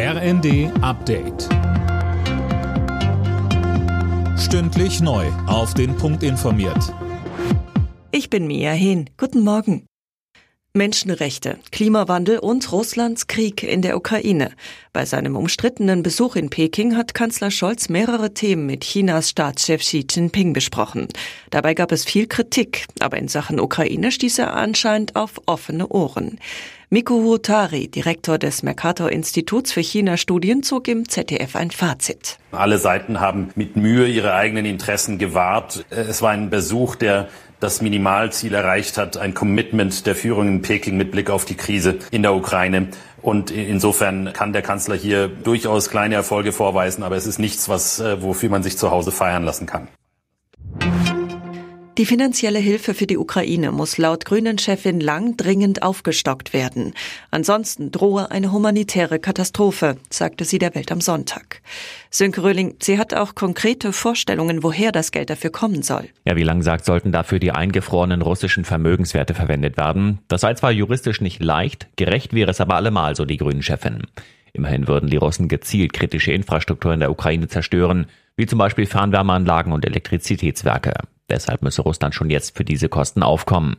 RND Update. Stündlich neu. Auf den Punkt informiert. Ich bin Mia Hehn. Guten Morgen. Menschenrechte, Klimawandel und Russlands Krieg in der Ukraine. Bei seinem umstrittenen Besuch in Peking hat Kanzler Scholz mehrere Themen mit Chinas Staatschef Xi Jinping besprochen. Dabei gab es viel Kritik, aber in Sachen Ukraine stieß er anscheinend auf offene Ohren. Miko Huotari, Direktor des Mercator Instituts für China-Studien, zog im ZDF ein Fazit. Alle Seiten haben mit Mühe ihre eigenen Interessen gewahrt. Es war ein Besuch, der das Minimalziel erreicht hat, ein Commitment der Führung in Peking mit Blick auf die Krise in der Ukraine. Und insofern kann der Kanzler hier durchaus kleine Erfolge vorweisen, aber es ist nichts, was, äh, wofür man sich zu Hause feiern lassen kann. Die finanzielle Hilfe für die Ukraine muss laut Grünen-Chefin Lang dringend aufgestockt werden. Ansonsten drohe eine humanitäre Katastrophe, sagte sie der Welt am Sonntag. Sönke Röhling, sie hat auch konkrete Vorstellungen, woher das Geld dafür kommen soll. Ja, wie Lang sagt, sollten dafür die eingefrorenen russischen Vermögenswerte verwendet werden. Das sei zwar juristisch nicht leicht, gerecht wäre es aber allemal, so die Grünen-Chefin. Immerhin würden die Russen gezielt kritische Infrastruktur in der Ukraine zerstören, wie zum Beispiel Fernwärmeanlagen und Elektrizitätswerke. Deshalb müsse Russland schon jetzt für diese Kosten aufkommen.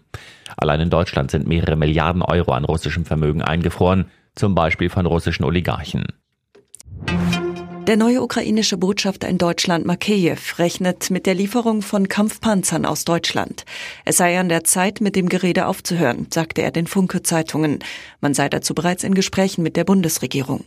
Allein in Deutschland sind mehrere Milliarden Euro an russischem Vermögen eingefroren, zum Beispiel von russischen Oligarchen. Der neue ukrainische Botschafter in Deutschland, Makeyev, rechnet mit der Lieferung von Kampfpanzern aus Deutschland. Es sei an der Zeit, mit dem Gerede aufzuhören, sagte er den Funke-Zeitungen. Man sei dazu bereits in Gesprächen mit der Bundesregierung.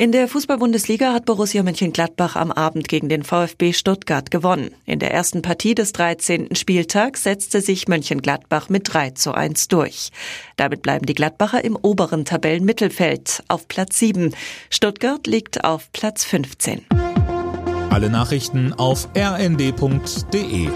In der Fußball-Bundesliga hat Borussia Mönchengladbach am Abend gegen den VfB Stuttgart gewonnen. In der ersten Partie des 13. Spieltags setzte sich Mönchengladbach mit 3 zu 1 durch. Damit bleiben die Gladbacher im oberen Tabellenmittelfeld auf Platz 7. Stuttgart liegt auf Platz 15. Alle Nachrichten auf rnd.de